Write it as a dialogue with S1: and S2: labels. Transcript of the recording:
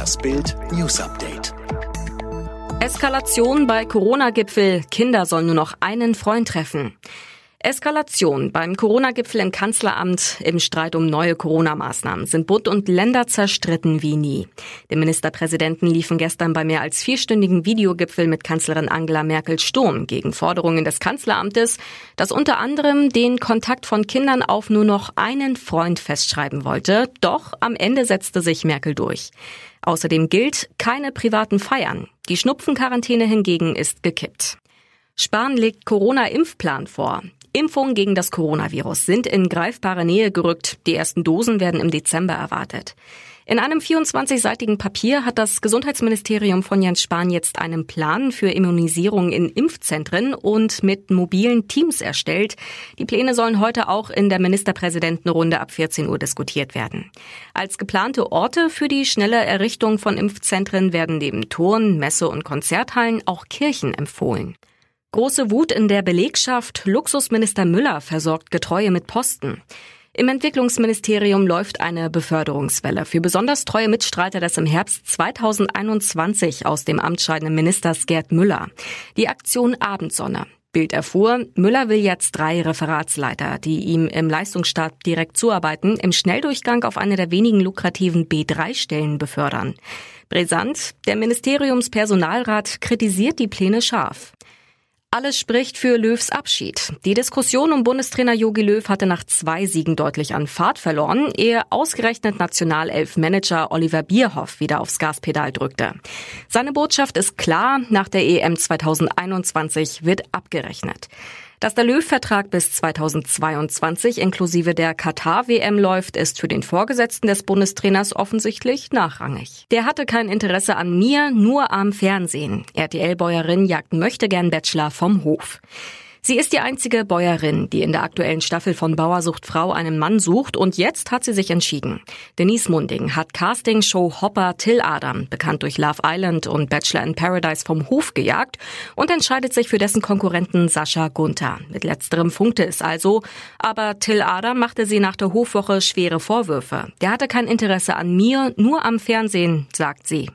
S1: Das Bild News Update.
S2: Eskalation bei Corona-Gipfel. Kinder sollen nur noch einen Freund treffen. Eskalation beim Corona-Gipfel im Kanzleramt im Streit um neue Corona-Maßnahmen sind Bund und Länder zerstritten wie nie. Die Ministerpräsidenten liefen gestern bei mehr als vierstündigen Videogipfel mit Kanzlerin Angela Merkel Sturm gegen Forderungen des Kanzleramtes, das unter anderem den Kontakt von Kindern auf nur noch einen Freund festschreiben wollte. Doch am Ende setzte sich Merkel durch. Außerdem gilt keine privaten Feiern. Die Schnupfenquarantäne hingegen ist gekippt. Spahn legt Corona-Impfplan vor. Impfungen gegen das Coronavirus sind in greifbare Nähe gerückt. Die ersten Dosen werden im Dezember erwartet. In einem 24-seitigen Papier hat das Gesundheitsministerium von Jens Spahn jetzt einen Plan für Immunisierung in Impfzentren und mit mobilen Teams erstellt. Die Pläne sollen heute auch in der Ministerpräsidentenrunde ab 14 Uhr diskutiert werden. Als geplante Orte für die schnelle Errichtung von Impfzentren werden neben Touren, Messe- und Konzerthallen auch Kirchen empfohlen. Große Wut in der Belegschaft. Luxusminister Müller versorgt Getreue mit Posten. Im Entwicklungsministerium läuft eine Beförderungswelle für besonders treue Mitstreiter des im Herbst 2021 aus dem Amt scheidenden Ministers Gerd Müller. Die Aktion Abendsonne. Bild erfuhr, Müller will jetzt drei Referatsleiter, die ihm im Leistungsstab direkt zuarbeiten, im Schnelldurchgang auf eine der wenigen lukrativen B3-Stellen befördern. Brisant, der Ministeriumspersonalrat kritisiert die Pläne scharf. Alles spricht für Löws Abschied. Die Diskussion um Bundestrainer Jogi Löw hatte nach zwei Siegen deutlich an Fahrt verloren, ehe ausgerechnet Nationalelf-Manager Oliver Bierhoff wieder aufs Gaspedal drückte. Seine Botschaft ist klar, nach der EM 2021 wird abgerechnet. Dass der Löw-Vertrag bis 2022 inklusive der Katar-WM läuft, ist für den Vorgesetzten des Bundestrainers offensichtlich nachrangig. Der hatte kein Interesse an mir, nur am Fernsehen. RTL-Bäuerin jagt möchte gern Bachelor vom Hof. Sie ist die einzige Bäuerin, die in der aktuellen Staffel von Bauersucht Frau einen Mann sucht und jetzt hat sie sich entschieden. Denise Munding hat Castingshow Hopper Till Adam, bekannt durch Love Island und Bachelor in Paradise vom Hof gejagt und entscheidet sich für dessen Konkurrenten Sascha Gunther. Mit letzterem funkte es also, aber Till Adam machte sie nach der Hofwoche schwere Vorwürfe. Der hatte kein Interesse an mir, nur am Fernsehen, sagt sie.